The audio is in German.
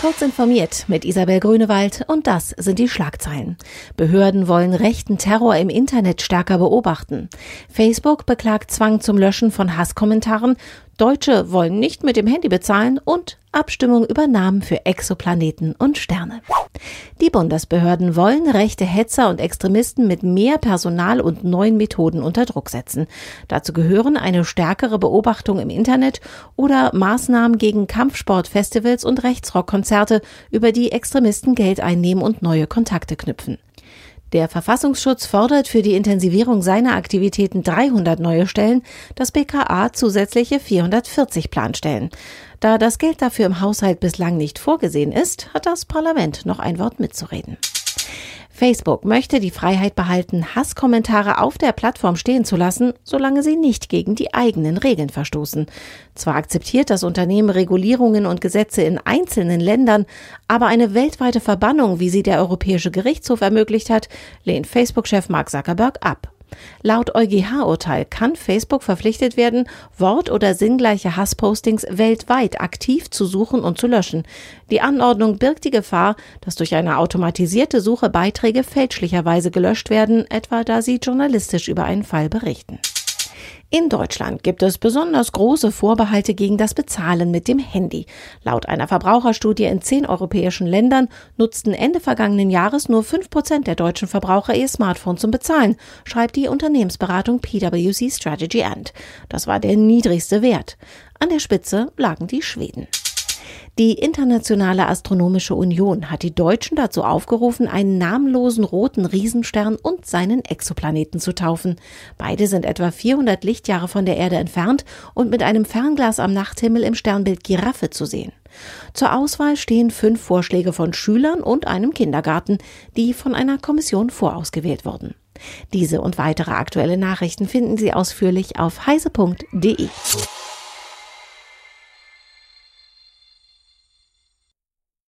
Kurz informiert mit Isabel Grünewald und das sind die Schlagzeilen. Behörden wollen rechten Terror im Internet stärker beobachten. Facebook beklagt Zwang zum Löschen von Hasskommentaren. Deutsche wollen nicht mit dem Handy bezahlen und Abstimmung über Namen für Exoplaneten und Sterne. Die Bundesbehörden wollen rechte Hetzer und Extremisten mit mehr Personal und neuen Methoden unter Druck setzen. Dazu gehören eine stärkere Beobachtung im Internet oder Maßnahmen gegen Kampfsportfestivals und Rechtsrockkonzerte, über die Extremisten Geld einnehmen und neue Kontakte knüpfen. Der Verfassungsschutz fordert für die Intensivierung seiner Aktivitäten 300 neue Stellen, das BKA zusätzliche 440 Planstellen. Da das Geld dafür im Haushalt bislang nicht vorgesehen ist, hat das Parlament noch ein Wort mitzureden. Facebook möchte die Freiheit behalten, Hasskommentare auf der Plattform stehen zu lassen, solange sie nicht gegen die eigenen Regeln verstoßen. Zwar akzeptiert das Unternehmen Regulierungen und Gesetze in einzelnen Ländern, aber eine weltweite Verbannung, wie sie der Europäische Gerichtshof ermöglicht hat, lehnt Facebook-Chef Mark Zuckerberg ab. Laut EuGH-Urteil kann Facebook verpflichtet werden, Wort- oder sinngleiche Hasspostings weltweit aktiv zu suchen und zu löschen. Die Anordnung birgt die Gefahr, dass durch eine automatisierte Suche Beiträge fälschlicherweise gelöscht werden, etwa da sie journalistisch über einen Fall berichten. In Deutschland gibt es besonders große Vorbehalte gegen das Bezahlen mit dem Handy. Laut einer Verbraucherstudie in zehn europäischen Ländern nutzten Ende vergangenen Jahres nur fünf Prozent der deutschen Verbraucher ihr Smartphone zum Bezahlen, schreibt die Unternehmensberatung PwC Strategy End. Das war der niedrigste Wert. An der Spitze lagen die Schweden. Die Internationale Astronomische Union hat die Deutschen dazu aufgerufen, einen namenlosen roten Riesenstern und seinen Exoplaneten zu taufen. Beide sind etwa 400 Lichtjahre von der Erde entfernt und mit einem Fernglas am Nachthimmel im Sternbild Giraffe zu sehen. Zur Auswahl stehen fünf Vorschläge von Schülern und einem Kindergarten, die von einer Kommission vorausgewählt wurden. Diese und weitere aktuelle Nachrichten finden Sie ausführlich auf heise.de.